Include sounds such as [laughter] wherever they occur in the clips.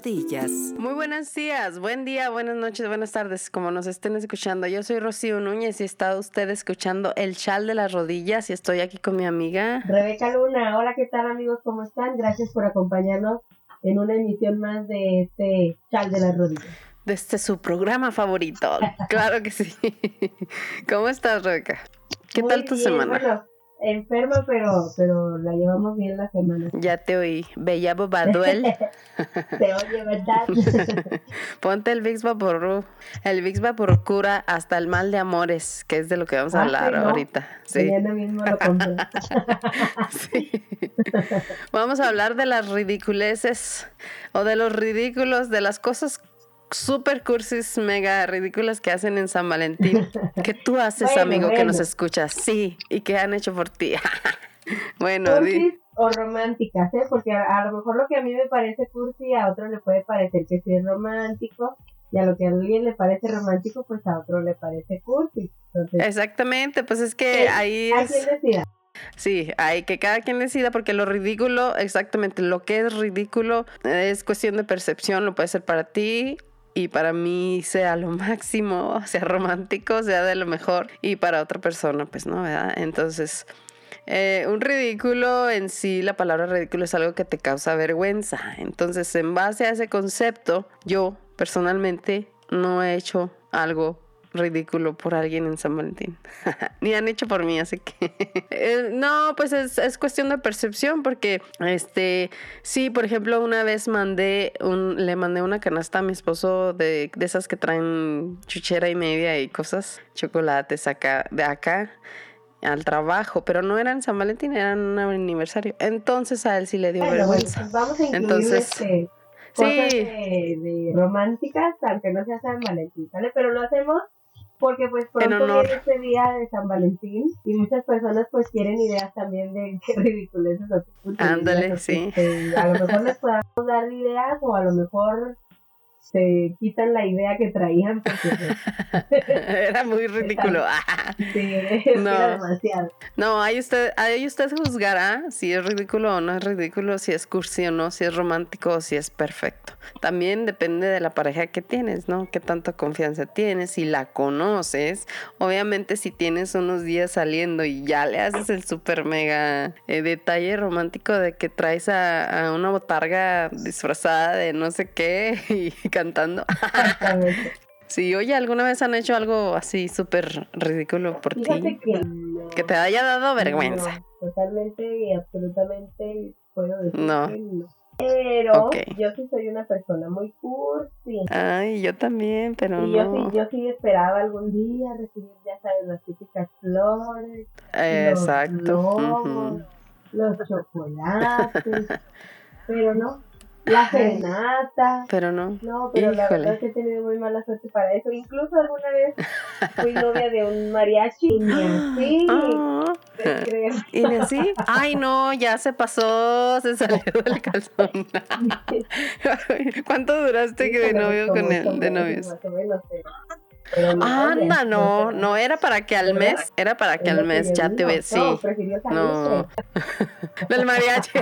rodillas. Muy buenos días, buen día, buenas noches, buenas tardes, como nos estén escuchando. Yo soy Rocío Núñez y está usted escuchando El Chal de las Rodillas y estoy aquí con mi amiga Rebeca Luna. Hola, ¿qué tal amigos? ¿Cómo están? Gracias por acompañarnos en una emisión más de este Chal de las Rodillas. De este su programa favorito. claro que sí. [laughs] ¿Cómo estás, Rebeca? ¿Qué tal tu semana? Enferma, pero, pero la llevamos bien la semana. Ya te oí. Bella Bobaduel. [laughs] te oye, ¿verdad? [laughs] Ponte el Vicks Vaporru. El Vicks Vaporru cura hasta el mal de amores, que es de lo que vamos a ah, hablar ahorita. Sí. mismo lo [laughs] sí. Vamos a hablar de las ridiculeces o de los ridículos, de las cosas super cursis mega ridículas que hacen en San Valentín. [laughs] ¿Qué tú haces, amigo, que nos escuchas? Sí, y que han hecho por ti. [laughs] bueno, cursis o románticas, ¿eh? Porque a, lo mejor lo que a mí me parece cursi, a otro le puede parecer que sí es romántico. Y a lo que a alguien le parece romántico, pues a otro le parece cursi. Exactamente, pues es que ahí es... decida. Sí, hay que cada quien decida porque lo ridículo, exactamente, lo que es ridículo es cuestión de percepción, lo puede ser para ti y para mí sea lo [laughs] máximo, sea romántico, sea de lo mejor y para otra persona pues no, ¿verdad? Entonces, eh, un ridículo en sí, la palabra ridículo es algo que te causa vergüenza. Entonces, en base a ese concepto, yo personalmente no he hecho algo ridículo por alguien en San Valentín. [laughs] Ni han hecho por mí, así que... [laughs] Eh, no, pues es, cuestión de percepción porque, este, sí, por ejemplo, una vez mandé un, le mandé una canasta a mi esposo de, de esas que traen chuchera y media y cosas, chocolates acá, de acá al trabajo, pero no eran San Valentín, eran un aniversario. Entonces a él sí le dio vergüenza. Pues vamos a incluir Entonces, este, cosas de, románticas, aunque no sea San Valentín, ¿sale? Pero lo hacemos porque pues pronto viene este día de San Valentín y muchas personas pues quieren ideas también de [laughs] qué ridiculeces Ándale, sí. a lo mejor les podamos dar ideas o a lo mejor se quitan la idea que traían porque pues, [laughs] era muy ridículo. [laughs] sí, [laughs] no. era demasiado. No, ahí usted, ahí usted juzgará si es ridículo o no es ridículo, si es cursi o no, si es romántico o si es perfecto. También depende de la pareja que tienes, ¿no? Qué tanta confianza tienes, si la conoces. Obviamente si tienes unos días saliendo y ya le haces el super mega eh, detalle romántico de que traes a, a una botarga disfrazada de no sé qué y cantando. [laughs] Sí, oye, ¿alguna vez han hecho algo así súper ridículo por ti? Que, te haya dado vergüenza. totalmente y absolutamente puedo decir no. Pero yo sí soy una persona muy cursi. Ay, yo también, pero y Yo sí, yo sí esperaba algún día recibir, ya sabes, las típicas flores. Exacto. Los, los chocolates. [laughs] pero no, la serenata. Pero no. No, pero la verdad es que he tenido muy mala suerte para eso. Incluso alguna vez fui novia de un mariachi y ni así. Ah. [laughs] ¿Y ni así? Ay, no, ya se pasó, se salió del calzón. [laughs] [laughs] ¿Cuánto duraste de novio con él? De novios. Anda, no, no era para que al mes, era para que al mes ya te ves, sí. No, [laughs] del mariachi.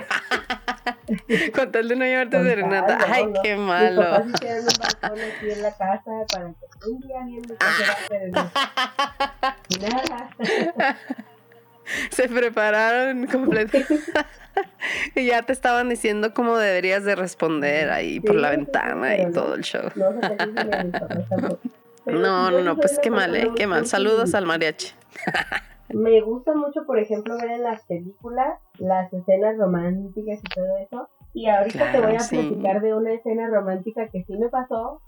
[laughs] Con tal de no llevarte serenata. Ay, qué malo. Mis papás hicieron un balcón aquí en la casa para que un día viendo Nada. [laughs] Se prepararon completamente. y ya te estaban diciendo cómo deberías de responder ahí por la ventana y todo el show. No, no, no, pues qué mal, ¿eh? Qué mal. Saludos al mariachi. [laughs] Me gusta mucho, por ejemplo, ver en las películas las escenas románticas y todo eso. Y ahorita te voy a platicar de una escena romántica que sí me pasó,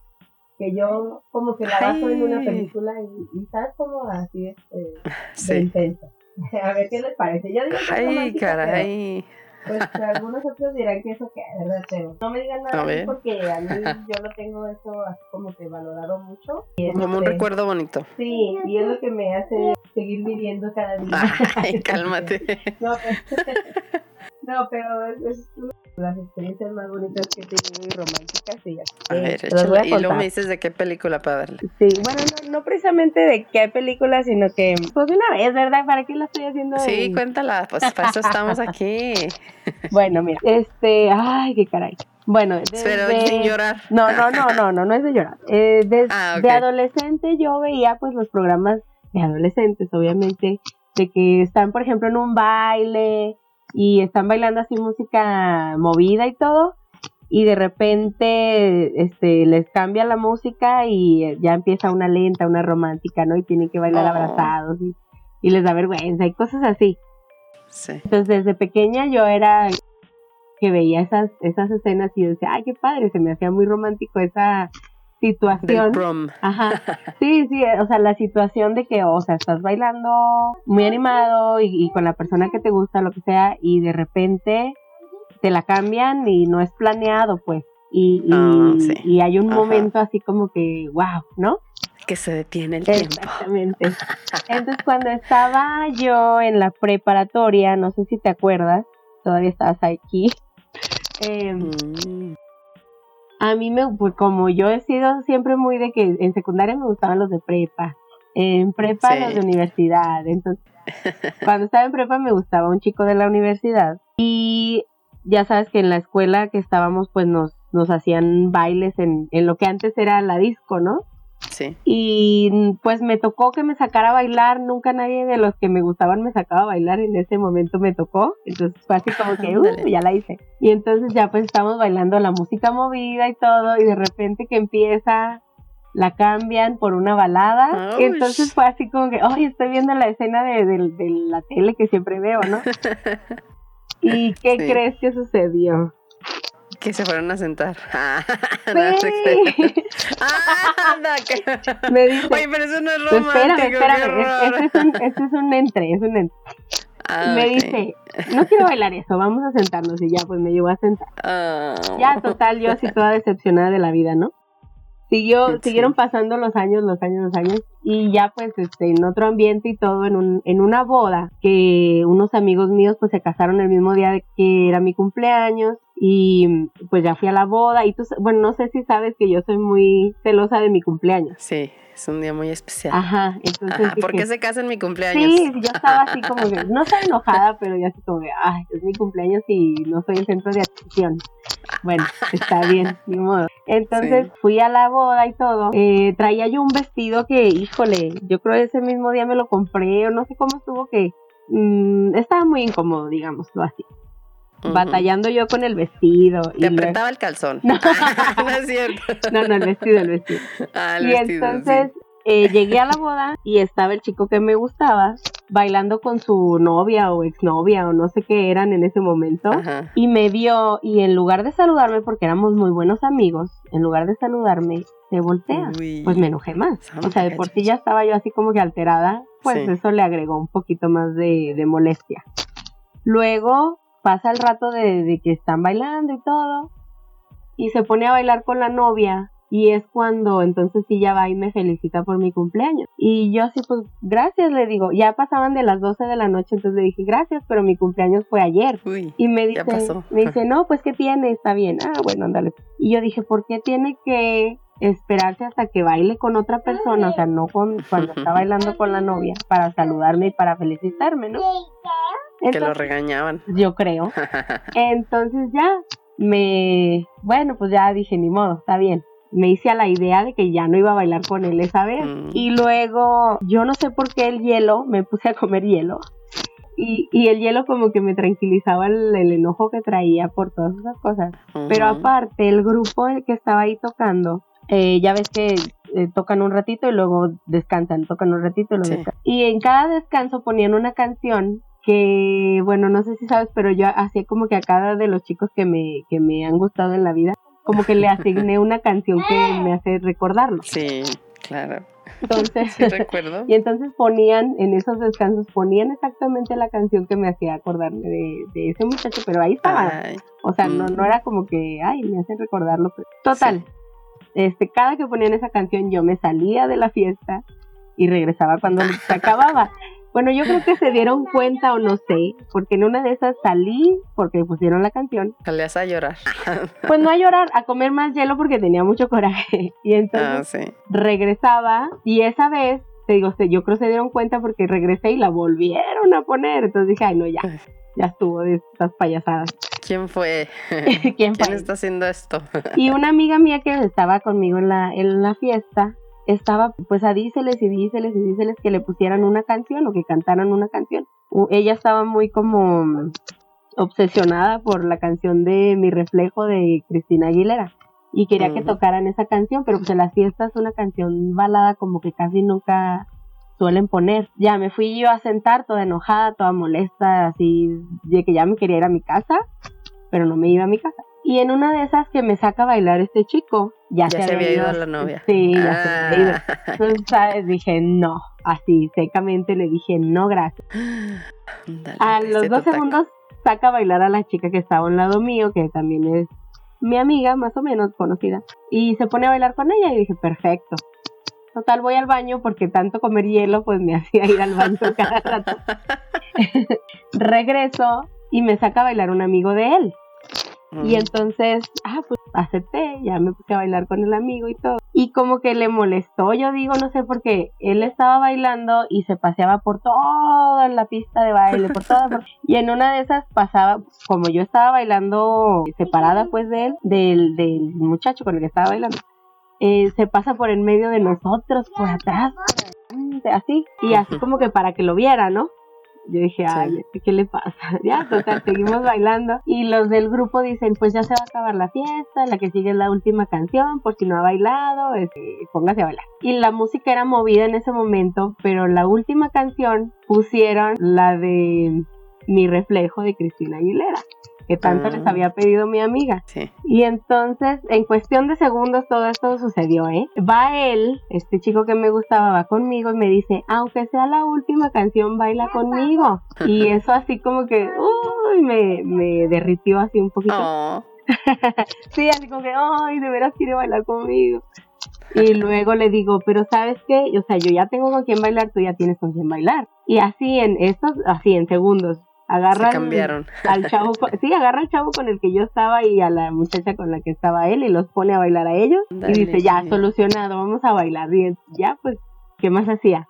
que yo como que la bajo en una película y, y estás como así este, sí. de intensa. [laughs] a ver qué les parece. Yo digo que Ay, caray. Pues algunos otros dirán que eso que verdad, pero no me digan nada porque a mí yo lo tengo eso así como que valorado mucho. como un este, recuerdo bonito. Sí, y es lo que me hace seguir viviendo cada día. [laughs] Ay, cálmate. [laughs] no, pero, [laughs] no, pero es, las experiencias más bonitas que he tenido y románticas y ya. A ver, échale, y luego me dices de qué película para darle. Sí, bueno, no, no, precisamente de qué película, sino que, pues de una vez, ¿verdad? ¿Para qué la estoy haciendo? Sí, cuéntala, pues para eso estamos [laughs] aquí. bueno, mira, este, ay, qué caray. Bueno, Pero sin llorar. No, no, no, no, no, no es de llorar. Eh, ah, de adolescente yo veía pues los programas de adolescentes, obviamente, de que están, por ejemplo, en un baile y están bailando así música movida y todo, y de repente este les cambia la música y ya empieza una lenta, una romántica, ¿no? Y tienen que bailar oh. abrazados y, y, les da vergüenza y cosas así. Sí. Entonces desde pequeña yo era que veía esas, esas escenas y decía, ay, qué padre, se me hacía muy romántico esa situación. Ajá. [laughs] Sí, sí, o sea, la situación de que, o sea, estás bailando muy animado y, con la persona que te gusta, lo que sea, y de repente te la cambian y no es planeado, pues. Y, y, ah, hay un momento así como que, wow, ¿no? Que se detiene el tiempo. Exactamente. [laughs] Entonces, cuando estaba yo en la preparatoria, no sé si te acuerdas, todavía estabas aquí. [laughs] Eh, a mí me, pues como yo he sido siempre muy de que en secundaria me gustaban los de prepa, en prepa los de universidad, entonces [laughs] cuando estaba en prepa me gustaba un chico de la universidad y ya sabes que en la escuela que estábamos pues nos, nos hacían bailes en, en lo que antes era la disco, ¿no? Sí. Y pues me tocó que me sacara a bailar, nunca nadie de los que me gustaban me sacaba a bailar, en ese momento me tocó, entonces fue así como que, [laughs] uh, ya la hice. Y entonces ya pues estamos bailando la música movida y todo, y de repente que empieza, la cambian por una balada, entonces fue así como que, ay, estoy viendo la escena de, de la tele que siempre veo, ¿no? [laughs] ¿Y qué crees que sucedió? Que se fueron a sentar. [laughs] Ah, [laughs] [laughs] Me dice, Oye, pero eso no es romántico. Espérame, espérame. Este es, un, este es un entre, es un entre. Ah, me dice, no quiero bailar eso, vamos a sentarnos. Y ya, pues me llevó a sentar. Ah. Ya, total, yo así toda decepcionada de la vida, ¿no? Siguió, siguieron pasando los años, los años, los años, y ya pues este, en otro ambiente y todo, en, un, en una boda, que unos amigos míos pues se casaron el mismo día de que era mi cumpleaños, y pues ya fui a la boda, y tú, bueno, no sé si sabes que yo soy muy celosa de mi cumpleaños. Sí. Es un día muy especial. Ajá, entonces. ¿Por qué se casa en mi cumpleaños? Sí, yo estaba así como que, no estaba enojada, [laughs] pero ya así como que, ay, es mi cumpleaños y no soy el centro de atención. Bueno, [laughs] está bien, ni modo. Entonces fui a la boda y todo. Eh, traía yo un vestido que, híjole, yo creo que ese mismo día me lo compré, o no sé cómo estuvo que. Mm, estaba muy incómodo, digámoslo así batallando yo con el vestido. Te apretaba el calzón. [laughs] No. [laughs] no es cierto. No, no, el vestido, el vestido. Ah, el y entonces eh, llegué a la boda y estaba el chico que me gustaba bailando con su novia o exnovia o no sé qué eran en ese momento y me vio y en lugar de saludarme porque éramos muy buenos amigos, en lugar de saludarme se voltea. Pues me enojé más. O sea, de por sí ya estaba yo así como que alterada, pues eso le agregó un poquito más de, de molestia. Luego pasa el rato de, que están bailando y todo, y se pone a bailar con la novia, y es cuando entonces sí ya va y me felicita por mi cumpleaños. Y yo así, pues, gracias, le digo, ya pasaban de las 12 de la noche, entonces le dije, gracias, pero mi cumpleaños fue ayer. y me dice, me dice, no, pues, ¿qué tiene? Está bien. Ah, bueno, ándale. Y yo dije, ¿por qué tiene que esperarse hasta que baile con otra persona? O sea, no con, cuando está bailando con la novia, para saludarme y para felicitarme, ¿no? Que lo regañaban. Yo creo. Entonces ya me, bueno, pues ya dije, ni modo, está bien. Me hice a la idea de que ya no iba a bailar con él esa vez. Mm. Y luego, yo no sé por qué el hielo, me puse a comer hielo. Y, y el hielo como que me tranquilizaba el, enojo que traía por todas esas cosas. Pero aparte, el grupo que estaba ahí tocando, eh, ya ves que eh, tocan un ratito y luego descansan, tocan un ratito y luego descansan. Y en cada descanso ponían una canción que bueno, no sé si sabes, pero yo hacía como que a cada de los chicos que me, que me han gustado en la vida, como que le asigné una canción que [laughs] me hace recordarlo. Sí, claro. Entonces, sí, recuerdo. [laughs] y entonces ponían, en esos descansos, ponían exactamente la canción que me hacía acordarme de, de ese muchacho, pero ahí estaba. o sea, no, no mm. era como que, ay, me hace recordarlo. Total, este, cada que ponían esa canción yo me salía de la fiesta y regresaba cuando se acababa. Bueno, yo creo que se dieron cuenta o no sé, porque en una de esas salí porque pusieron la canción. Salías a llorar. [laughs] Pues no a llorar, a comer más hielo porque tenía mucho coraje. [laughs] Y entonces ah, regresaba y esa vez, te digo, yo creo que se dieron cuenta porque regresé y la volvieron a poner. Entonces dije, ay no, ya, [laughs] ya estuvo de estas payasadas. ¿Quién fue? ¿Quién, está haciendo esto? y una amiga mía que estaba conmigo en la, en la fiesta, estaba pues a díceles y díceles y díceles que le pusieran una canción o que cantaran una canción. Ella estaba muy como obsesionada por la canción de Mi reflejo de Cristina Aguilera y quería que tocaran esa canción, pero pues en las fiestas una canción balada como que casi nunca suelen poner. Ya me fui yo a sentar toda enojada, toda molesta, así de que ya me quería ir a mi casa, pero no me iba a mi casa. Y en una de esas que me saca a bailar este chico, ya, se, había ido, la novia. Sí, ya se había ido. Ah. Entonces, ¿sabes? Dije, no, así secamente le dije, no, gracias. [gasps] a los dos segundos saca a bailar a la chica que estaba a un lado mío, que también es mi amiga, más o menos conocida, y se pone a bailar con ella y dije, perfecto. Total, voy al baño porque tanto comer hielo pues me [laughs] hacía ir al baño cada rato. [laughs] Regreso y me saca a bailar un amigo de él. Y entonces, ah, pues acepté, ya me puse a bailar con el amigo y todo. Y como que le molestó, yo digo, no sé por qué, él estaba bailando y se paseaba por toda la pista de baile, por toda. [laughs] Y en una de esas pasaba, como yo estaba bailando separada pues de él, del, del muchacho con el que estaba bailando, eh, se pasa por en medio de nosotros, por atrás, así, y así como que para que lo viera, ¿no? Yo dije, ay, este, ¿qué le pasa? [laughs] Ya, total, seguimos bailando. Y los del grupo dicen, pues ya se va a acabar la fiesta, la que sigue es la última canción, por si no ha bailado, este, póngase a bailar. Y la música era movida en ese momento, pero la última canción pusieron la de Mi reflejo de Cristina Aguilera que tanto les ah. había pedido mi amiga. Y entonces, en cuestión de segundos, todo esto sucedió, ¿eh? Va él, este chico que me gustaba, va conmigo y me dice, aunque sea la última canción, baila conmigo. Y [laughs] eso así como que, uy, me, me derritió así un poquito. Oh. [laughs] sí, así como que, ay, de veras quiere bailar conmigo. Y luego le digo, pero ¿sabes qué? O sea, yo ya tengo con quién bailar, tú ya tienes con quién bailar. Y así en estos, así en segundos, agarra al chavo, sí, agarra al chavo con el que yo estaba y a la muchacha con la que estaba él y los pone a bailar a ellos y dice, ya, solucionado, vamos a bailar. Y ya, pues, ¿qué más hacía?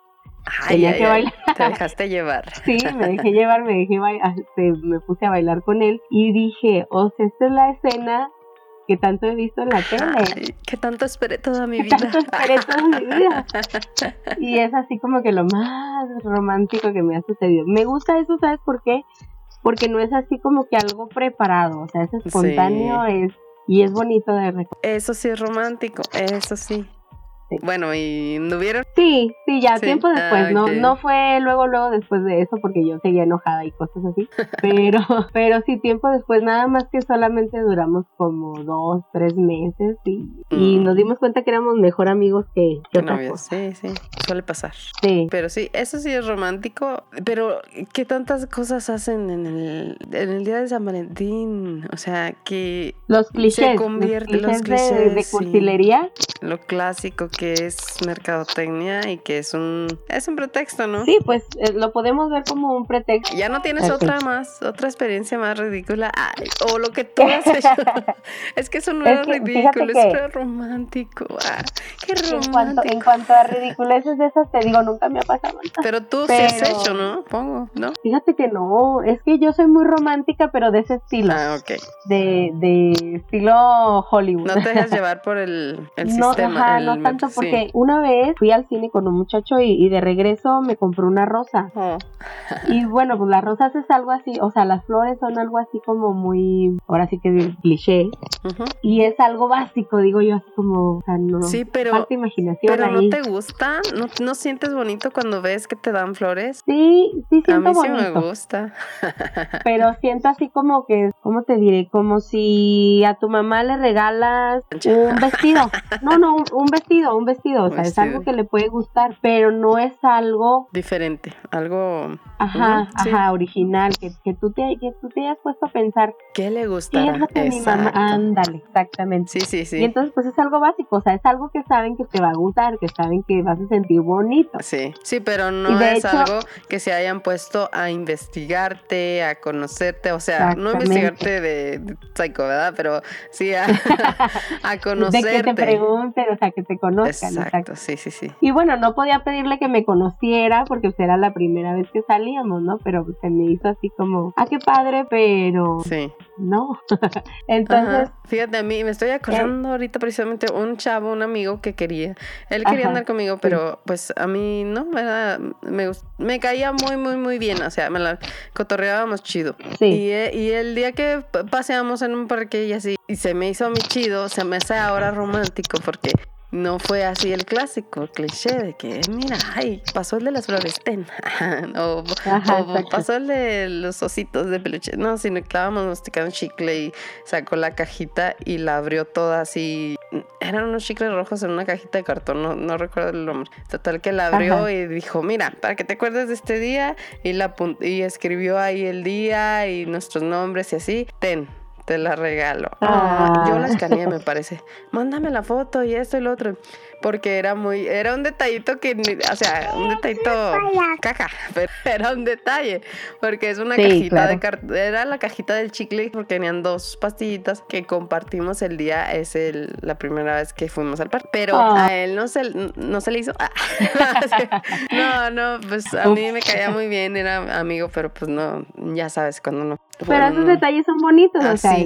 Tenía que bailar. Te dejaste llevar. Sí, me dejé llevar, me dejé este, me puse a bailar con él y dije, o sea, esta es la escena que tanto he visto en la tele. que tanto esperé toda mi [laughs] vida. Tanto esperé toda mi vida. [laughs] Y es así como que lo más romántico que me ha sucedido. Me gusta eso, ¿sabes por qué? Porque no es así como que algo preparado, o sea, es espontáneo, es y es bonito de recordar. Eso sí es romántico, eso sí. Bueno, ¿y no vieron? Sí, sí, ya tiempo después, ah, no no fue luego luego después de eso porque yo seguía enojada y cosas así, [laughs] pero pero sí tiempo después, nada más que solamente duramos como dos, tres meses y, y mm. nos dimos cuenta que éramos mejor amigos que, que novios. Sí, sí, suele pasar. Sí. Pero sí, eso sí es romántico, pero ¿qué tantas cosas hacen en el, en el día de San Valentín? O sea, que los clichés, se convierte los clichés, de, de cursilería. lo clásico que es mercadotecnia y que es un es un pretexto, ¿no? Sí, pues eh, lo podemos ver como un pretexto. Ya no tienes otra más, otra experiencia más ridícula o lo que tú has hecho. [laughs] es que eso no es, ridículo, es romántico. Ah, qué romántico. En cuanto, en cuanto a ridiculeces de esas te digo, nunca me ha pasado. Pero tú sí has hecho, ¿no? Pongo, ¿no? Fíjate que no, es que yo soy muy romántica, pero de ese estilo. Ah, ok. De, de estilo Hollywood. No te dejas [laughs] llevar por el, el sistema. el, no tanto porque una vez fui al cine con un muchacho y, de regreso me compró una rosa. Oh. y bueno, pues las rosas es algo así, o sea, las flores son algo así como muy, ahora sí que es cliché. Y es algo básico, digo yo, así como, o sea, no. Sí, pero. Falta imaginación. Pero no te gusta, ¿No, ¿No, sientes bonito cuando ves que te dan flores. Sí, sí siento A mí sí me gusta. [laughs] pero siento así como que, ¿cómo te diré? Como si a tu mamá le regalas un vestido. No, no, un vestido, un vestido, o sea, es algo que le puede gustar, pero no es algo diferente, algo ajá, ajá, original, que, que, tú te que tú te hayas puesto a pensar ¿qué le gusta? mi mamá, ándale, exactamente. Sí, sí, sí. Y entonces pues es algo básico, o sea, es algo que saben que te va a gustar, que saben que vas a sentir bonito. Sí, sí, pero no es algo que se hayan puesto a investigarte, a conocerte, o sea, no investigarte de, de psycho, ¿verdad? Pero sí a, [laughs] a conocerte. [laughs] De que te pregunten, o sea, que te conozcan. Exacto, sí, sí, sí. Y bueno, no podía pedirle que me conociera porque pues, era la primera vez que ¿no? Pero se me hizo así como, ah, qué padre, pero... Sí. no. [laughs] Entonces. Fíjate, a mí me estoy acordando ahorita precisamente un chavo, un amigo que quería. Él quería andar conmigo, pero pues a mí no. Me, me caía muy, muy, muy bien. O sea, me la cotorreábamos chido. Y, eh, y el día que paseamos en un parque y así, y se me hizo a mí chido, se me hace ahora romántico porque no fue así el clásico cliché de que, mira, ay, pasó el de las flores, ten. [laughs] o, pasó el de los ositos de peluche. No, sino que estábamos masticando chicle y sacó la cajita y la abrió toda así. Eran unos chicles rojos en una cajita de cartón, no, no recuerdo el nombre. Total que la abrió y dijo, mira, para que te acuerdes de este día, y, la, y escribió ahí el día y nuestros nombres y así, ten te la regalo. Ah. Yo la escaneé, me parece. Mándame la foto y esto y lo otro porque era muy, era un detallito que, o sea, un detallito caja, [laughs] pero era un detalle, porque es una cajita de cartón, era la cajita del chicle, porque tenían dos pastillitas que compartimos el día, es el, la primera vez que fuimos al parque, pero ah. a él no se, no se le hizo, [laughs] no, no, pues a mí me caía muy bien, era amigo, pero pues no, ya sabes, cuando no. Pero esos detalles son bonitos, o sea,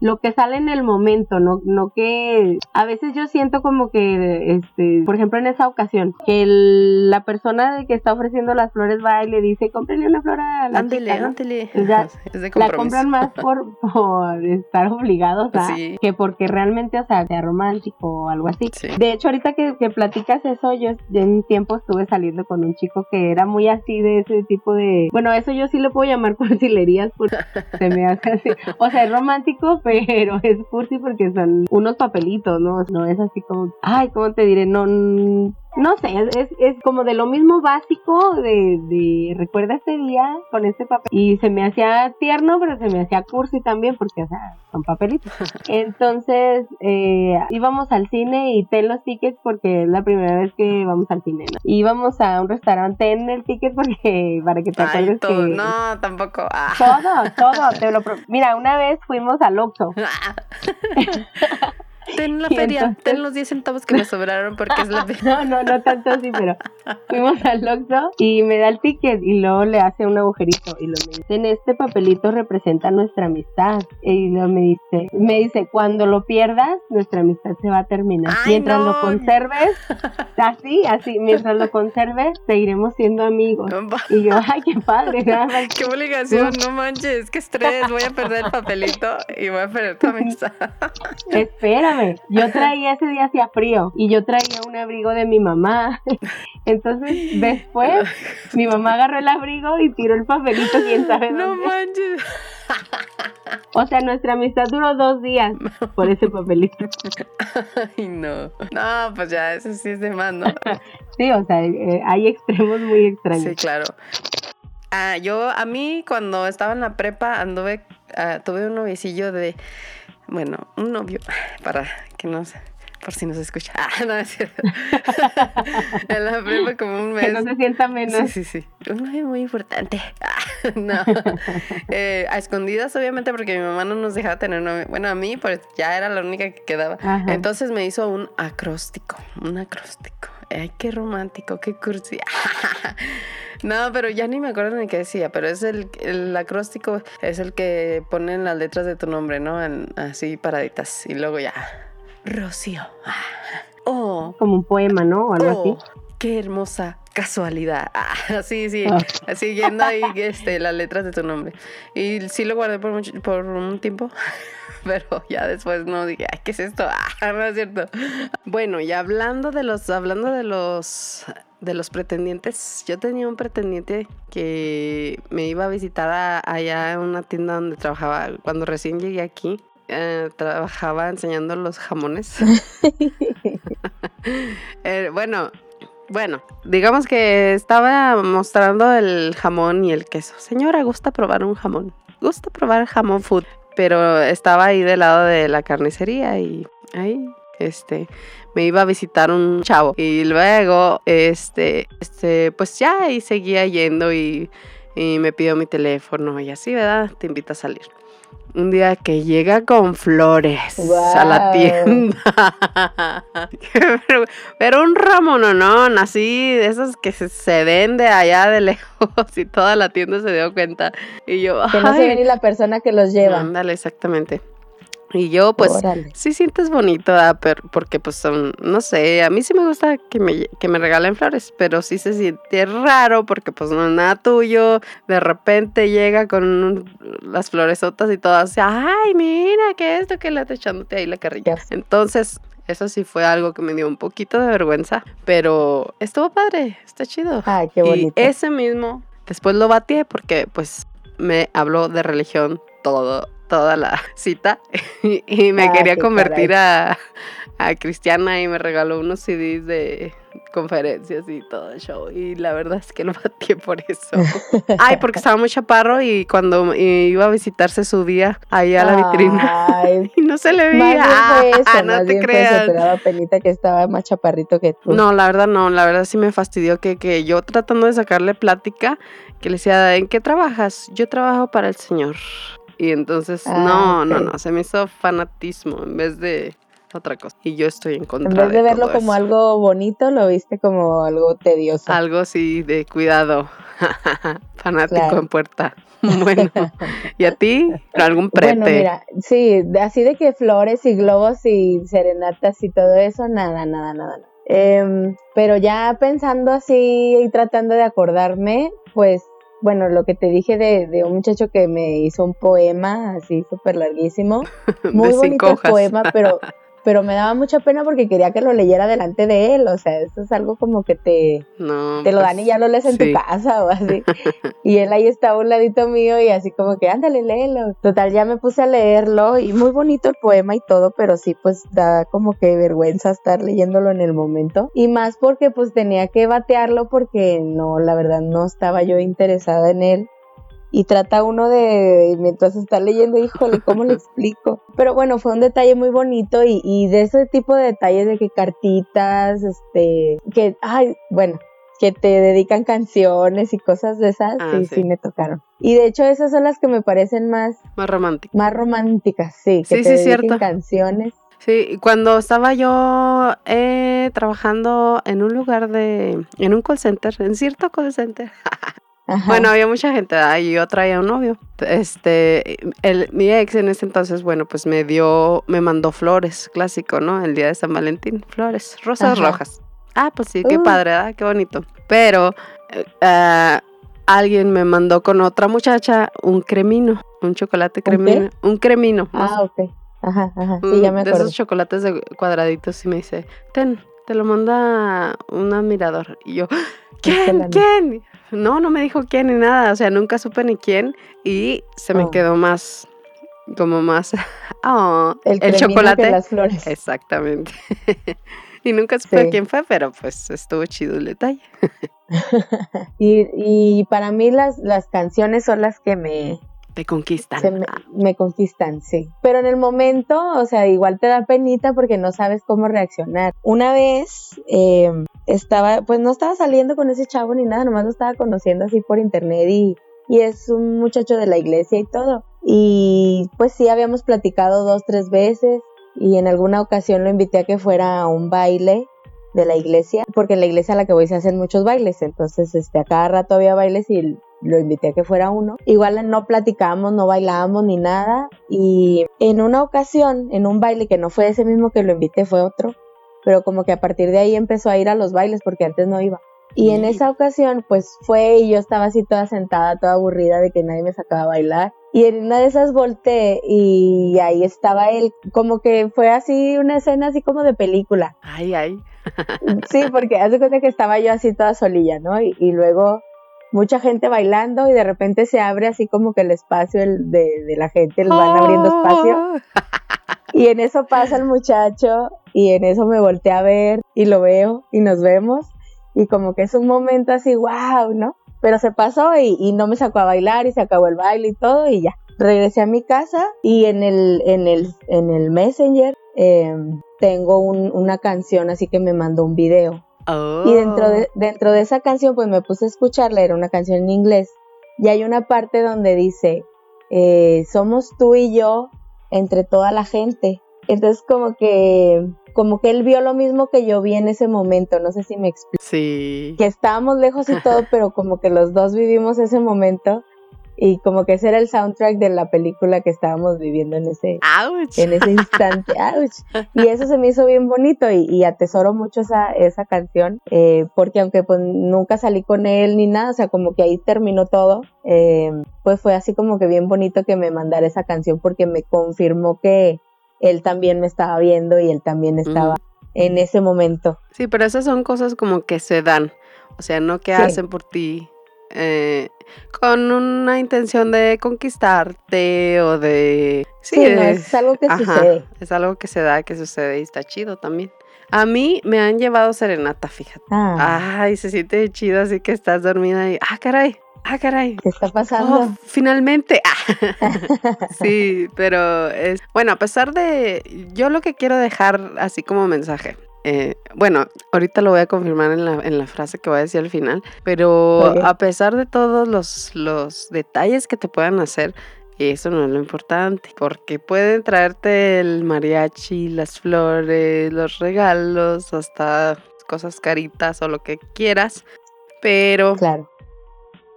lo que sale en el momento, no, no que a veces yo siento como que este, por ejemplo, en esa ocasión, que la persona que está ofreciendo las flores va y le dice, cómprele una flor a la ándele, ándele. [laughs] la compran más por, [laughs] por estar obligados a, que porque realmente, o sea, sea romántico o algo así. De hecho, ahorita que, que platicas eso, yo en un tiempo estuve saliendo con un chico que era muy así de ese tipo de, bueno, eso yo sí lo puedo llamar [laughs] cursilerías porque se me hace así. O sea, es romántico, pero es cursi porque son unos papelitos, ¿no? No es así como, ay, ¿cómo te diré, no, no sé, es, es como de lo mismo básico de, de recuerda este día con este papel. Y se me hacía tierno, pero se me hacía cursi también porque, o sea, son papelitos. [laughs] Entonces, eh, íbamos al cine y ten los tickets porque es la primera vez que vamos al cine, ¿no? Íbamos a un restaurante, ten el ticket porque, [laughs] para que te acuerdes que... No, tampoco. Ah. Todo, todo, te lo... Mira, una vez fuimos al Oxxo. [laughs] Ten la feria, ten los 10 centavos que me sobraron porque es la [laughs] feria. No, no, no tanto así, pero fuimos al Oxxo y me da el ticket y luego le hace un agujerito y lo me dice, en este papelito representa nuestra amistad. Y luego me dice, me dice, cuando lo pierdas, nuestra amistad se va a terminar. mientras lo conserves, así, así, mientras lo conserves, seguiremos siendo amigos. Y yo, ay, qué padre. [laughs] Qué obligación, no manches, qué estrés, voy a perder el papelito y voy a perder tu amistad. [laughs] Espera yo traía ese día hacía frío y yo traía un abrigo de mi mamá. [laughs] Entonces, después, mi mamá agarró el abrigo y tiró el papelito, quién sabe dónde. No manches. O sea, nuestra amistad duró dos días por ese papelito. [laughs] Ay, no. No, pues ya, eso sí es de más, ¿no? [laughs] Sí, o sea, eh, hay extremos muy extraños. Sí, claro. Ah, yo, a mí, cuando estaba en la prepa, anduve, ah, tuve un novicillo de bueno, un novio, [laughs] para que no sé, por si no se escucha. [laughs] Ah, no es cierto. [laughs] en la prepa como un mes. Que no se sienta menos. Sí, sí, sí. Un novio muy importante. Ah, no. Eh, a escondidas, obviamente, porque mi mamá no nos dejaba tener novio. Bueno, a mí, pues ya era la única que quedaba. Entonces me hizo un acróstico. Un acróstico. Ay, qué romántico, qué cursi. No, pero ya ni me acuerdo ni qué decía, pero es el, el acróstico, es el que ponen las letras de tu nombre, ¿no? así paraditas. Y luego ya, Rocío. Oh. Como un poema, ¿no? O algo así. Oh, qué hermosa casualidad. Ah, sí, sí, ah. siguiendo ahí este, las letras de tu nombre. Y sí lo guardé por, mucho, por un tiempo, [laughs] pero ya después no dije, Ay, ¿qué es esto? Ah, no es cierto. Bueno, y hablando de los, hablando de los de los pretendientes, yo tenía un pretendiente que me iba a visitar allá en una tienda donde trabajaba cuando recién llegué aquí. Eh, trabajaba enseñando los jamones. [laughs] Eh, bueno, bueno, digamos que estaba mostrando el jamón y el queso. Señora, gusta probar un jamón. Gusta probar jamón food. Pero estaba ahí del lado de la carnicería y ahí este, me iba a visitar un chavo y luego, este, este, pues ya y seguía yendo y, y me pidió mi teléfono y así, ¿verdad? Te invita a salir. un día que llega con flores a la tienda. [laughs] pero, un ramo no, así de esos que se, vende allá de lejos [laughs] y toda la tienda se dio cuenta. Y yo, que no se ve ni la persona que los lleva. Ándale, exactamente. Y yo, pues, sí sientes bonito, pero, porque, pues, son, no sé, a mí sí me gusta que me, que me regalen flores, pero sí se siente raro porque, pues, no es nada tuyo. De repente llega con las floresotas y todas, ay, mira, ¿qué es esto que le está echándote ahí la carrilla? Entonces, eso sí fue algo que me dio un poquito de vergüenza, pero estuvo padre, está chido. Ay, qué bonito. Y ese mismo, después lo batí porque, pues, me habló de religión todo toda la [laughs] cita [laughs] y, me ah, quería convertir a, cristiana y me regaló unos CDs de conferencias y todo el show y la verdad es que lo batí [laughs] por eso. Ay, porque estaba muy chaparro y cuando iba a visitarse subía ahí a la vitrina y no se le veía. Ah, no te creas. te daba penita que estaba más chaparrito que tú. No, la verdad no, la verdad sí me fastidió que, que yo tratando de sacarle plática que le decía, ¿en qué trabajas? Yo trabajo para el Señor. Y entonces, ah, no, no, no, se me hizo fanatismo en vez de otra cosa. Y yo estoy en contra. En vez de, verlo como algo bonito, lo viste como algo tedioso. Algo así de cuidado. [laughs] Fanático en puerta. [laughs] Bueno, ¿y a ti? ¿Algún prete? Bueno, mira, sí, así de que flores y globos y serenatas y todo eso, nada, nada, nada. Em, pero ya pensando así y tratando de acordarme, pues bueno, lo que te dije de, de, un muchacho que me hizo un poema así súper larguísimo. [laughs] Muy bonito el poema, pero pero me daba mucha pena porque quería que lo leyera delante de él, o sea, eso es algo como que te, te lo dan y ya lo lees en tu casa o así. [laughs] y él ahí estaba a un ladito mío y así como que, ándale, léelo. Total, ya me puse a leerlo y muy bonito el poema y todo, pero sí, pues da como que vergüenza estar leyéndolo en el momento. Y más porque pues tenía que batearlo porque no, la verdad no estaba yo interesada en él y trata uno de, mientras está leyendo, híjole, ¿cómo le explico? Pero bueno, fue un detalle muy bonito y, y de ese tipo de detalles de que cartitas, este, que, ay, bueno, que te dedican canciones y cosas de esas, ah, sí, sí, me tocaron. Y de hecho esas son las que me parecen más... Más románticas. Más románticas, sí. Que sí, te sí, cierto. canciones. Sí, cuando estaba yo eh, trabajando en un lugar de, en un call center, en cierto call center, [laughs] Bueno, había mucha gente, y yo traía un novio. Este, el, mi ex en ese entonces, bueno, pues me dio, me mandó flores, clásico, ¿no? El día de San Valentín, flores, rosas rojas. Ah, pues sí, qué uh. padre, ¿verdad? Qué bonito. Pero uh, alguien me mandó con otra muchacha un cremino, un chocolate cremino, un cremino. Ah, ok. Ajá, ajá. Sí, ya me acuerdo. De esos chocolates de cuadraditos y me dice, ten, te lo manda un admirador. Y yo, ¿quién? ¿Quién? No, no me dijo quién ni nada, o sea, nunca supe ni quién y se me oh. quedó más, como más, [laughs] oh, el, chocolate. las flores. Exactamente. [laughs] y nunca supe quién fue, pero pues estuvo chido el detalle. [laughs] y, y para mí las, las canciones son las que me, te conquistan. Me, conquistan, sí. Pero en el momento, o sea, igual te da penita porque no sabes cómo reaccionar. Una vez em, estaba, pues no estaba saliendo con ese chavo ni nada, nomás lo estaba conociendo así por internet y, y es un muchacho de la iglesia y todo. Y pues sí, habíamos platicado dos, tres veces y en alguna ocasión lo invité a que fuera a un baile de la iglesia, porque en la iglesia a la que voy se hacen muchos bailes, entonces este, a cada rato había bailes y lo invité a que fuera uno. Igual no platicábamos, no bailábamos ni nada. Y en una ocasión, en un baile que no fue ese mismo que lo invité, fue otro. Pero como que a partir de ahí empezó a ir a los bailes porque antes no iba. Y en esa ocasión, pues fue y yo estaba así toda sentada, toda aburrida de que nadie me sacaba a bailar. Y en una de esas volteé y ahí estaba él, como que fue así una escena así como de película. Ay, ay. [laughs] sí, porque hace cuenta que estaba yo así toda solilla, ¿no? Y, y luego mucha gente bailando y de repente se abre así como que el espacio de, de la gente, les van abriendo espacio. [laughs] Oh. Y en eso pasa el muchacho y en eso me volteé a ver y lo veo y nos vemos y como que es un momento así, wow, ¿no? Pero se pasó y, no me sacó a bailar y se acabó el baile y todo y ya. Regresé a mi casa y en el, en el, en el Messenger em, tengo una canción así que me mandó un video y dentro de, oh. dentro de esa canción, pues me puse a escucharla, era una canción en inglés. Y hay una parte donde dice, eh, somos tú y yo entre toda la gente. Entonces como que como que él vio lo mismo que yo vi en ese momento, no sé si me explico. Sí. Que estábamos lejos y todo, [laughs] pero como que los dos vivimos ese momento y como que ese era el soundtrack de la película que estábamos viviendo en ese, en ese instante. [laughs] Y eso se me hizo bien bonito y, atesoro mucho esa, esa canción, eh, porque aunque pues nunca salí con él ni nada, o sea, como que ahí terminó todo, eh, pues fue así como que bien bonito que me mandara esa canción porque me confirmó que él también me estaba viendo y él también estaba en ese momento. Sí, pero esas son cosas como que se dan, o sea, no que hacen por ti. Eh, con una intención de conquistarte o de... Sí, es algo que sucede. Es algo que se da, que sucede y está chido también. A mí me han llevado serenata, fíjate. Ah. Ay, se siente chido así que estás dormida y... Ah, caray. Ah, caray. ¿Qué está pasando? Oh, finalmente. [laughs] sí, [laughs] pero es... Bueno, a pesar de... Yo lo que quiero dejar así como mensaje eh, bueno, ahorita lo voy a confirmar en la, en la, frase que voy a decir al final, pero a pesar de todos los, los detalles que te puedan hacer, eso no es lo importante, porque pueden traerte el mariachi, las flores, los regalos, hasta cosas caritas o lo que quieras, pero claro.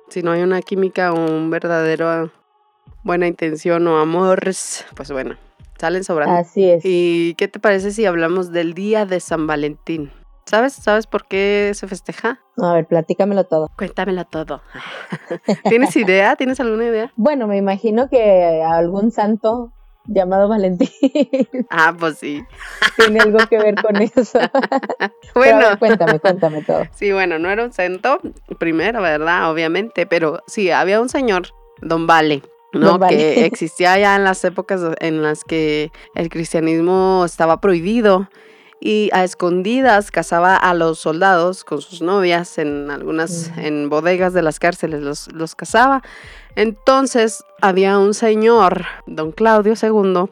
si no hay una química o un verdadero buena intención o amor, pues bueno, Salen sobrando. Así es. ¿Y qué te parece si hablamos del día de San Valentín? ¿Sabes? ¿Sabes por qué se festeja? A ver, platícamelo todo. Cuéntamelo todo. [laughs] ¿Tienes idea? ¿Tienes alguna idea? Bueno, me imagino que algún santo llamado Valentín. [laughs] Ah, pues sí. Tiene algo que ver con [laughs] eso. bueno, cuéntame, cuéntame todo. Sí, bueno, no era un santo primero, ¿verdad? Obviamente, pero sí, había un señor, Don Vale, ¿no? Que [laughs] existía ya en las épocas en las que el cristianismo estaba prohibido y a escondidas cazaba a los soldados con sus novias en algunas, en bodegas de las cárceles los, los cazaba. Entonces había un señor, don Claudio II,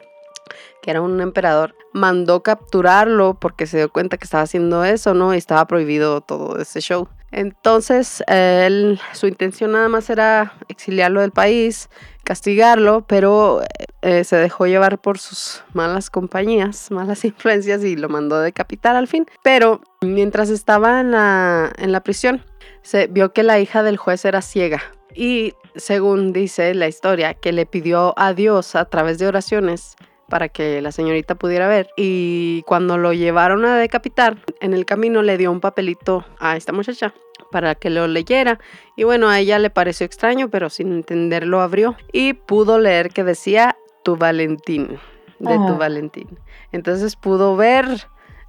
que era un emperador, mandó capturarlo porque se dio cuenta que estaba haciendo eso, ¿no? Y estaba prohibido todo ese show. Entonces, él, su intención nada más era exiliarlo del país, castigarlo, pero eh, se dejó llevar por sus malas compañías, [laughs] malas influencias y lo mandó decapitar al fin. Pero mientras estaba en la, en la prisión, se vio que la hija del juez era ciega. Y según dice la historia, que le pidió a Dios a través de oraciones para que la señorita pudiera ver. Y cuando lo llevaron a decapitar, en el camino le dio un papelito a esta muchacha para que lo leyera. Y bueno, a ella le pareció extraño, pero sin entenderlo abrió y pudo leer que decía tu Valentín, de tu Valentín. Entonces pudo ver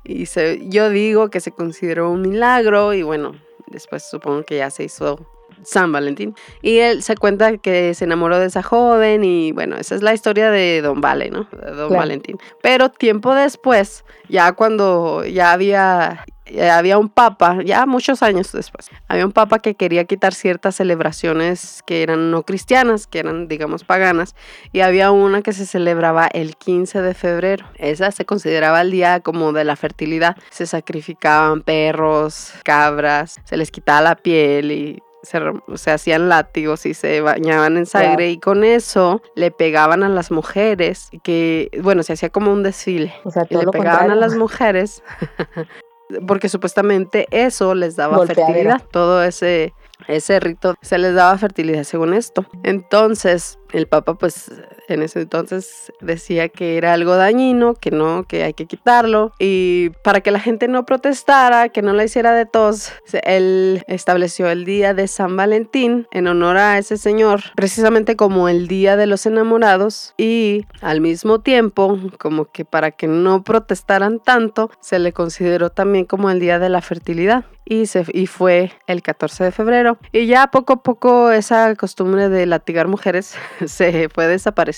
y se, yo digo que se consideró un milagro y bueno, después supongo que ya se hizo San Valentín. Y él se cuenta que se enamoró de esa joven y bueno, esa es la historia de Don Vale, ¿no? De Don Valentín. Pero tiempo después, ya cuando ya había había un papa, ya muchos años después, había un papa que quería quitar ciertas celebraciones que eran no cristianas, que eran, digamos, paganas, y había una que se celebraba el 15 de febrero. Esa se consideraba el día como de la fertilidad. Se sacrificaban perros, cabras, se les quitaba la piel y se, hacían látigos y se bañaban en sangre y con eso le pegaban a las mujeres que bueno se hacía como un desfile y le pegaban a las mujeres [laughs] porque supuestamente eso les daba fertilidad, todo ese, ese rito se les daba fertilidad según esto. Entonces, el Papa pues en ese entonces decía que era algo dañino, que no, que hay que quitarlo y para que la gente no protestara, que no la hiciera de tos, él estableció el día de San Valentín en honor a ese señor, precisamente como el día de los enamorados y al mismo tiempo como que para que no protestaran tanto, se le consideró también como el día de la fertilidad y, se, y fue el 14 de febrero. Y ya poco a poco esa costumbre de latigar mujeres [laughs] se fue desapareciendo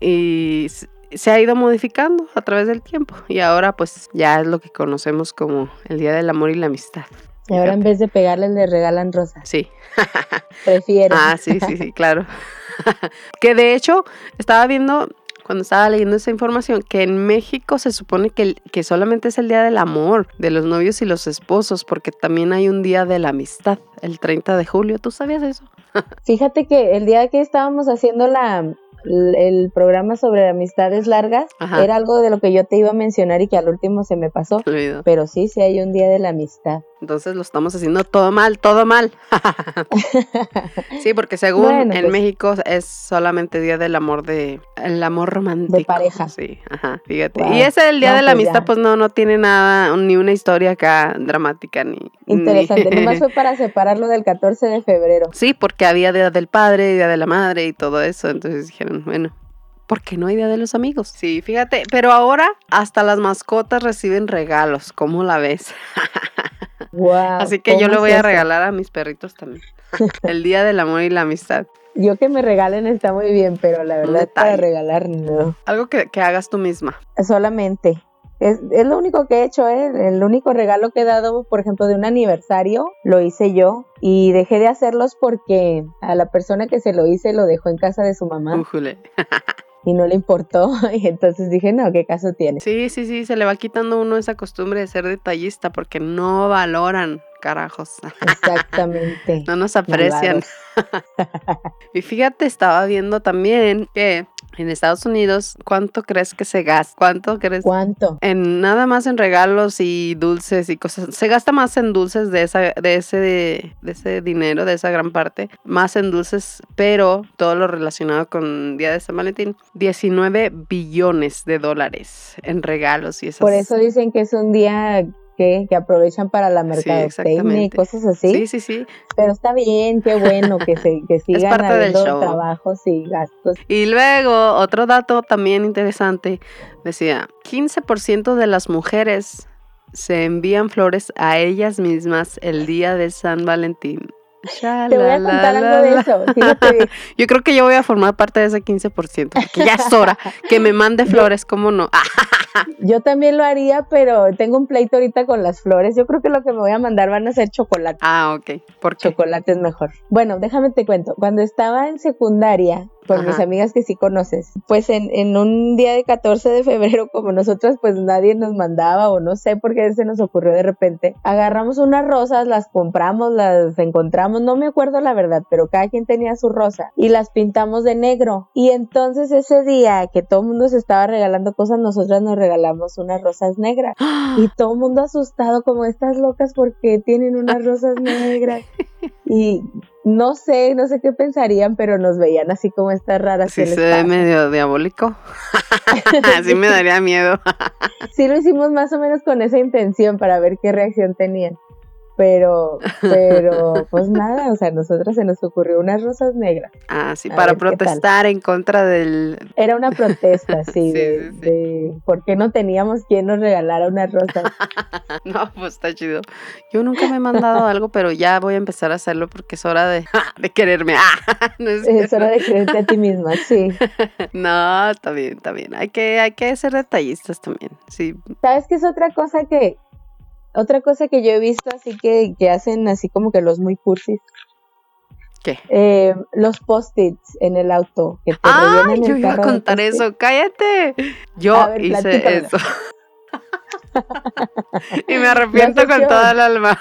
y se ha ido modificando a través del tiempo y ahora pues ya es lo que conocemos como el Día del Amor y la Amistad. Y ahora en vez de pegarles le regalan rosas. Sí. [laughs] Prefiero. Ah, sí, sí, sí, claro. [laughs] que de hecho estaba viendo cuando estaba leyendo esa información que en México se supone que, que solamente es el día del amor, de los novios y los esposos, porque también hay un día de la amistad, el 30 de julio. ¿Tú sabías eso? [laughs] Fíjate que el día que estábamos haciendo la, el, programa sobre amistades largas era algo de lo que yo te iba a mencionar y que al último se me pasó. Pero sí, sí hay un día de la amistad. Entonces lo estamos haciendo todo mal, todo mal. [laughs] sí, porque según en pues México es solamente día del amor de el amor romántico. De pareja. Sí, ajá, fíjate. Y ese el día de la pues amistad, pues no, no tiene nada, ni una historia acá dramática ni. Interesante. [laughs] Nomás fue para separarlo del 14 de febrero. Sí, porque había día del padre, día de la madre y todo eso. Entonces dijeron, bueno, ¿por qué no hay día de los amigos? Sí, fíjate, pero ahora hasta las mascotas reciben regalos, ¿cómo la ves? [laughs] Así que yo le voy a regalar a mis perritos también. El día del amor y la amistad. Yo que me regalen está muy bien, pero la verdad para regalar no. Algo que, hagas tú misma. Solamente. Es, es, lo único que he hecho, ¿eh? El único regalo que he dado, por ejemplo, de un aniversario, lo hice yo. Y dejé de hacerlos porque a la persona que se lo hice lo dejó en casa de su mamá. [laughs] y no le importó. [laughs] Y entonces dije, no, ¿qué caso tiene? Sí, sí, sí, se le va quitando uno esa costumbre de ser detallista porque no valoran carajos. Exactamente. [laughs] no nos aprecian. [laughs] y fíjate, estaba viendo también que en Estados Unidos, ¿cuánto crees que se gasta? ¿Cuánto crees? ¿Cuánto? En nada más en regalos y dulces y cosas. Se gasta más en dulces de esa, de ese, de, ese dinero, de esa gran parte, más en dulces, pero todo lo relacionado con Día de San Valentín, 19 billones de dólares en regalos y esas. Por eso dicen que es un día que, aprovechan para la mercadotecnia y cosas así. Sí, sí, sí. Pero está bien, qué bueno que, se, que [laughs] sigan habiendo trabajos y gastos. Y luego, otro dato también interesante, decía, 15% de las mujeres se envían flores a ellas mismas el día de San Valentín. Te voy a contar algo de eso. [laughs] Yo creo que yo voy a formar parte de ese 15%, porque ya es hora que me mande flores, ¿cómo no? [laughs] Yo también lo haría, pero tengo un pleito ahorita con las flores. Yo creo que lo que me voy a mandar van a ser chocolate. Ah, ok. ¿Por Chocolate es mejor. Bueno, déjame te cuento. Cuando estaba en secundaria, por mis amigas que sí conoces. Pues en, en, un día de 14 de febrero, [laughs] como nosotras, pues nadie nos mandaba o no sé por qué se nos ocurrió de repente. Agarramos unas rosas, las compramos, las encontramos, no me acuerdo la verdad, pero cada quien tenía su rosa y las pintamos de negro. Y entonces ese día que todo el mundo se estaba regalando cosas, nosotras nos regalamos unas rosas negras. [gasps] Y todo el mundo asustado como estas locas porque tienen unas rosas negras. [laughs] Y no sé, no sé qué pensarían, pero nos veían así como estas raras. Sí, se ve medio diabólico. [laughs] así me daría miedo. sí, lo hicimos más o menos con esa intención para ver qué reacción tenían. Pero, [laughs] pero, pues nada, o sea, a nosotros se nos ocurrió unas rosas negras. Ah, sí, para protestar en contra del... Era una protesta, sí, [laughs] de, de por qué no teníamos quien nos regalara unas rosas. [laughs] no, pues está chido. Yo nunca me he mandado algo, pero ya voy a empezar a hacerlo porque es hora de, de quererme. es, hora de quererte a ti misma, sí. no, está bien, está bien. Hay que, hay que ser detallistas también, sí. ¿Sabes qué es otra cosa que, otra cosa que yo he visto así que, que hacen así como que los muy cursis. ¿Qué? Eh, los post-its en el auto. Que te ah, yo iba a contar eso. Cállate. Yo hice eso. [laughs] y me arrepiento con toda el alma.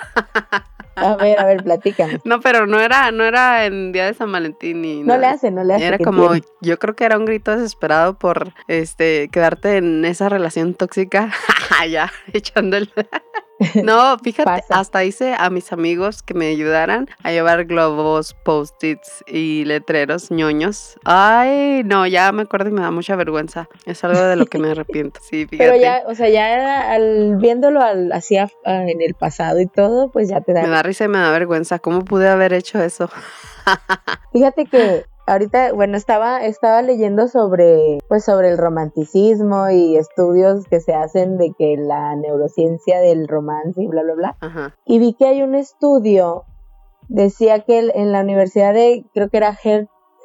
A ver, a ver, platícame. No, pero no era, no era en día de San Valentín ni No le hace, no le hace. Era como, yo creo que era un grito desesperado por este quedarte en esa relación tóxica. [laughs] ya, echando el [laughs] No, fíjate, hasta hice a mis amigos que me ayudaran a llevar globos, post-its y letreros ñoños. Ay, no, ya me acuerdo y me da mucha vergüenza. Es algo de lo que me arrepiento. Sí, fíjate. [laughs] Pero ya, o sea, ya al, viéndolo al, así en el pasado y todo, pues ya te da. Me da risa y me da vergüenza. ¿Cómo pude haber hecho eso? Fíjate que ahorita, bueno, estaba, estaba leyendo sobre, pues sobre el romanticismo y estudios que se hacen de que la neurociencia del romance y bla, bla, bla. Y vi que hay un estudio, decía que en la universidad de, creo que era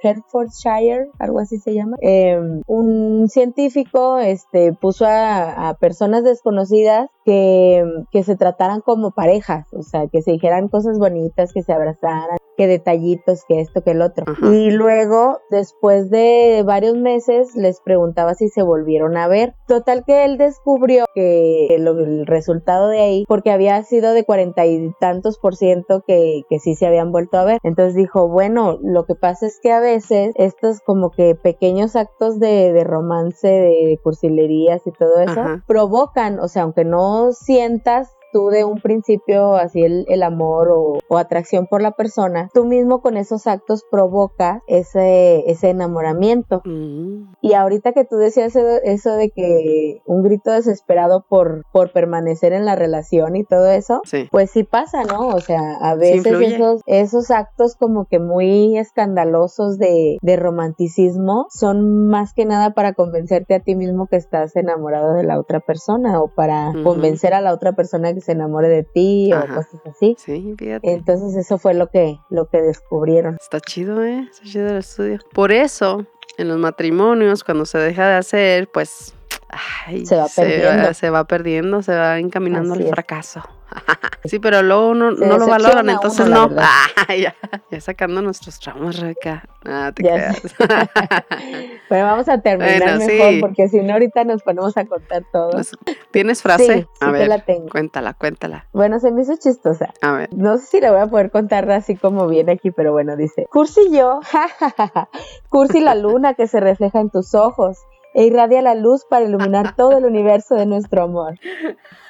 Hertfordshire, algo así se llama. Em, un científico este, puso a, personas desconocidas que, que, se trataran como parejas, o sea, que se dijeran cosas bonitas, que se abrazaran, que detallitos, que esto, que el otro. Y luego, después de varios meses, les preguntaba si se volvieron a ver. Total que él descubrió que el resultado de ahí, porque había sido de cuarenta y tantos por ciento que, que sí se habían vuelto a ver. Entonces dijo, bueno, lo que pasa es que a veces estos como que pequeños actos de, de romance, de cursilerías y todo eso, provocan, o sea, aunque no sientas tú de un principio así el, amor o, atracción por la persona, tú mismo con esos actos provocas ese, ese enamoramiento. Mm. Y ahorita que tú decías eso, de que un grito desesperado por, por permanecer en la relación y todo eso, pues sí pasa, ¿no? O sea, a veces esos, esos actos como que muy escandalosos de, de romanticismo son más que nada para convencerte a ti mismo que estás enamorado de la otra persona o para convencer a la otra persona que se enamore de ti o cosas así. Sí, fíjate. Entonces eso fue lo que, lo que descubrieron. Está chido, ¿eh? Está chido el estudio. Por eso, en los matrimonios, cuando se deja de hacer, pues se va perdiendo. Se va, perdiendo, se va encaminando al fracaso. [laughs] sí, pero luego no, no lo valoran, entonces no. [laughs] ya, sacando nuestros traumas, Rebeca. Ah, te quedas. pero [laughs] vamos a terminar mejor, porque si no, ahorita nos ponemos a contar todo. ¿Tienes frase? a ver, la tengo. cuéntala, cuéntala. Bueno, se me hizo chistosa. A ver. No sé si la voy a poder contar así como viene aquí, pero bueno, dice: Cursi yo, Cursi la luna que se refleja en tus ojos e irradia la luz para iluminar todo el universo de nuestro amor.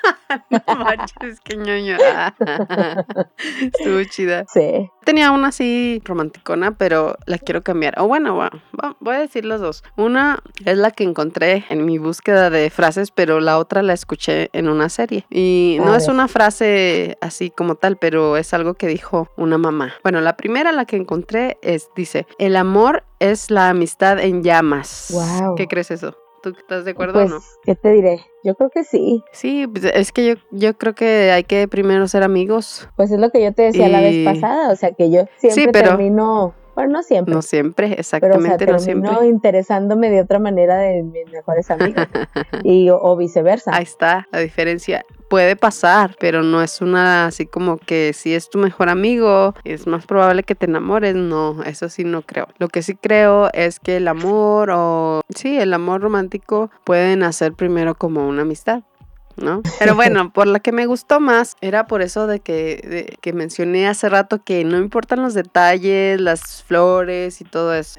[laughs] no manches, qué ñoño. [laughs] Estuvo chida. Sí. Tenía una así romanticona, pero la quiero cambiar. O bueno, voy a decir las dos. Una es la que encontré en mi búsqueda de frases, pero la otra la escuché en una serie. Y no es una frase así como tal, pero es algo que dijo una mamá. Bueno, la primera, la que encontré, es, dice, el amor es la amistad en llamas. Wow. ¿Qué crees eso? ¿Tú estás de acuerdo o pues, no? ¿Qué te diré? Yo creo que sí. Sí, pues, es que yo, yo creo que hay que primero ser amigos. Pues es lo que yo te decía la vez pasada, o sea que yo siempre termino bueno, no siempre. No siempre, exactamente, pero, o sea, no interesándome de otra manera de mis mejores amigos. [laughs] y, o, viceversa. Ahí está la diferencia. Puede pasar, pero no es una así como que si es tu mejor amigo, es más probable que te enamores. No, eso sí no creo. Lo que sí creo es que el amor o sí, el amor romántico puede nacer primero como una amistad. ¿no? Pero [laughs] bueno, por la que me gustó más era por eso de que, que mencioné hace rato que no importan los detalles, las flores y todo eso.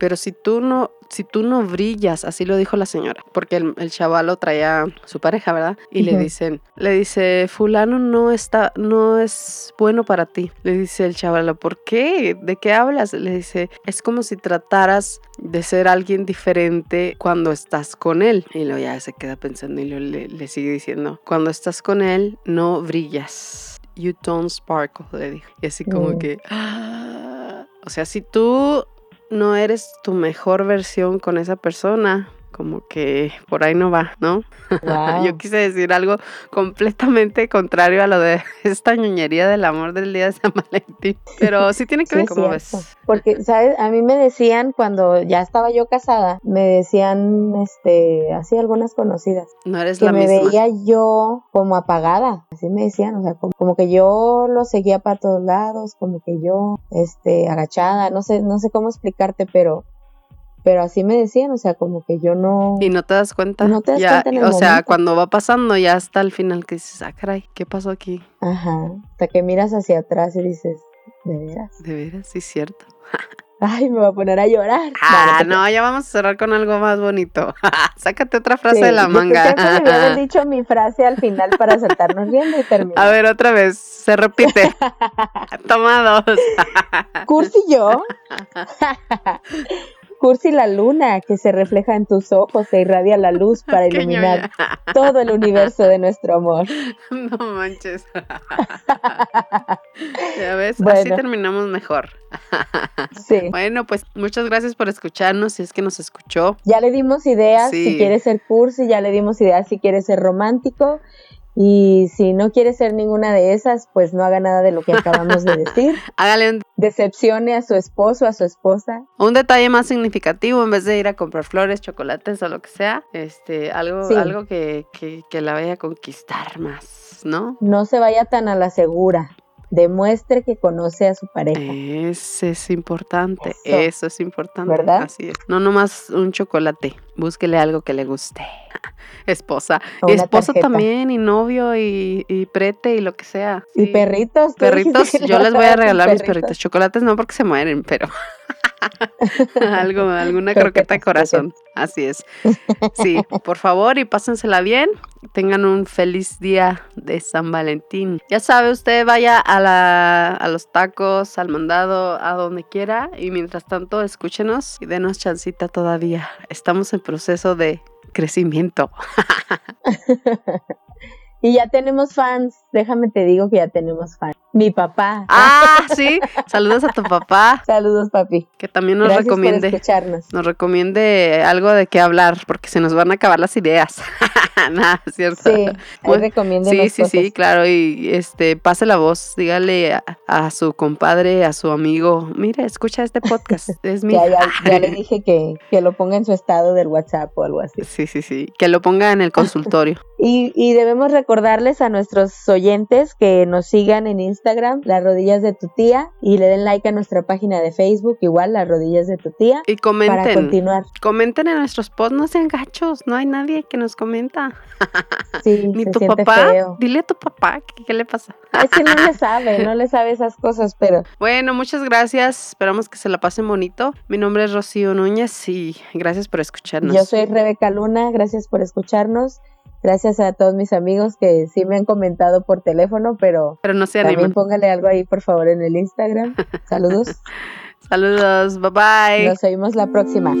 Pero si tú no si tú no brillas, así lo dijo la señora, porque el, el chavalo traía su pareja, ¿verdad? Y le dicen, le dice, fulano no está, no es bueno para ti. Le dice el chavalo, ¿por qué? ¿De qué hablas? Le dice, es como si trataras de ser alguien diferente cuando estás con él. Y luego ya se queda pensando y le, le sigue diciendo, cuando estás con él, no brillas. You don't sparkle, le dijo. Y así como mm. que... ¡ah! O sea, si tú no eres tu mejor versión con esa persona, como que por ahí no va, ¿no? [laughs] Yo quise decir algo completamente contrario a lo de [laughs] esta ñoñería del amor del día de San Valentín, pero sí tiene que ver, como ves? Porque, ¿sabes? A mí me decían cuando ya estaba yo casada, me decían, este, así algunas conocidas. No eres que la me veía yo como apagada, así me decían, o sea, como, como, que yo lo seguía para todos lados, como que yo, este, agachada, no sé, no sé cómo explicarte, pero pero así me decían, o sea, como que yo no... Y no te das cuenta. No te das cuenta en el O sea, cuando va pasando ya hasta el final que dices, ah, caray, ¿qué pasó aquí? Ajá, hasta que miras hacia atrás y dices, ¿de veras? De veras, sí, cierto. [laughs] Ay, me voy a poner a llorar. Ah, no, ya vamos a cerrar con algo más bonito. [laughs] Sácate otra frase de la manga. Yo me había [laughs] dicho mi frase al final para saltarnos viendo y terminar. A ver, otra vez, se repite. Toma dos. Cursi yo Cursi la luna que se refleja en tus ojos e irradia la luz [laughs] para iluminar todo el universo de nuestro amor. [laughs] No manches. [laughs] ya ves, así terminamos mejor. sí. Bueno, pues muchas gracias por escucharnos, si es que nos escuchó. Ya le dimos ideas si quiere ser cursi, ya le dimos ideas si quiere ser romántico. Y si no quiere ser ninguna de esas, pues no haga nada de lo que acabamos de decir. [laughs] Hágale un... Decepcione a su esposo, a su esposa. Un detalle más significativo, en vez de ir a comprar flores, chocolates o lo que sea, este, algo, algo que, que, que la vaya a conquistar más, ¿no? No se vaya tan a la segura. Demuestre que conoce a su pareja. Eso es importante, eso, es importante. ¿Verdad? Así es. No nomás un chocolate, búsquele algo que le guste. [laughs] Esposa. Y esposa también, y novio, y, y, prete, y lo que sea. Y perritos. Perritos, yo les voy a regalar mis perritos. Chocolates no porque se mueren, pero [laughs] [laughs] algo, alguna croqueta de corazón. Así es. Sí, por favor y pásensela bien. Tengan un feliz día de San Valentín. Ya sabe, usted vaya a, la, a los tacos, al mandado, a donde quiera. Y mientras tanto, escúchenos y denos chancita todavía. Estamos en proceso de crecimiento. [laughs] [laughs] y ya tenemos fans. Déjame te digo que ya tenemos fans. Mi papá. Ah, sí. Saludos a tu papá. [laughs] Saludos, papi. Que también nos Gracias recomiende. Por escucharnos. Nos recomiende algo de qué hablar, porque se nos van a acabar las ideas. [laughs] Nada, ¿cierto? Sí, ahí Sí, sí, sí, claro. Y este, pase la voz, dígale a, su compadre, a su amigo, mire, escucha este podcast. [laughs] Es mi. ya, ya, le dije que, que lo ponga en su estado del WhatsApp o algo así. Sí, sí, sí. Que lo ponga en el consultorio. Y, y debemos recordarles a nuestros oyentes que nos sigan en Instagram, las rodillas de tu tía, y le den like a nuestra página de Facebook, igual, las rodillas de tu tía. Y comenten. Para continuar. Comenten en nuestros posts, no sean gachos, no hay nadie que nos comenta. [laughs] Sí, Ni tu papá. Dile a tu papá ¿qué, le pasa. Es que no le sabe, no le sabe esas cosas, pero. [laughs] Bueno, muchas gracias. Esperamos que se la pasen bonito. Mi nombre es Rocío Núñez y gracias por escucharnos. Yo soy Rebeca Luna, gracias por escucharnos. Gracias a todos mis amigos que sí me han comentado por teléfono, pero, pero no se también póngale algo ahí por favor en el Instagram. [laughs] Saludos. Saludos, bye bye. Nos vemos la próxima.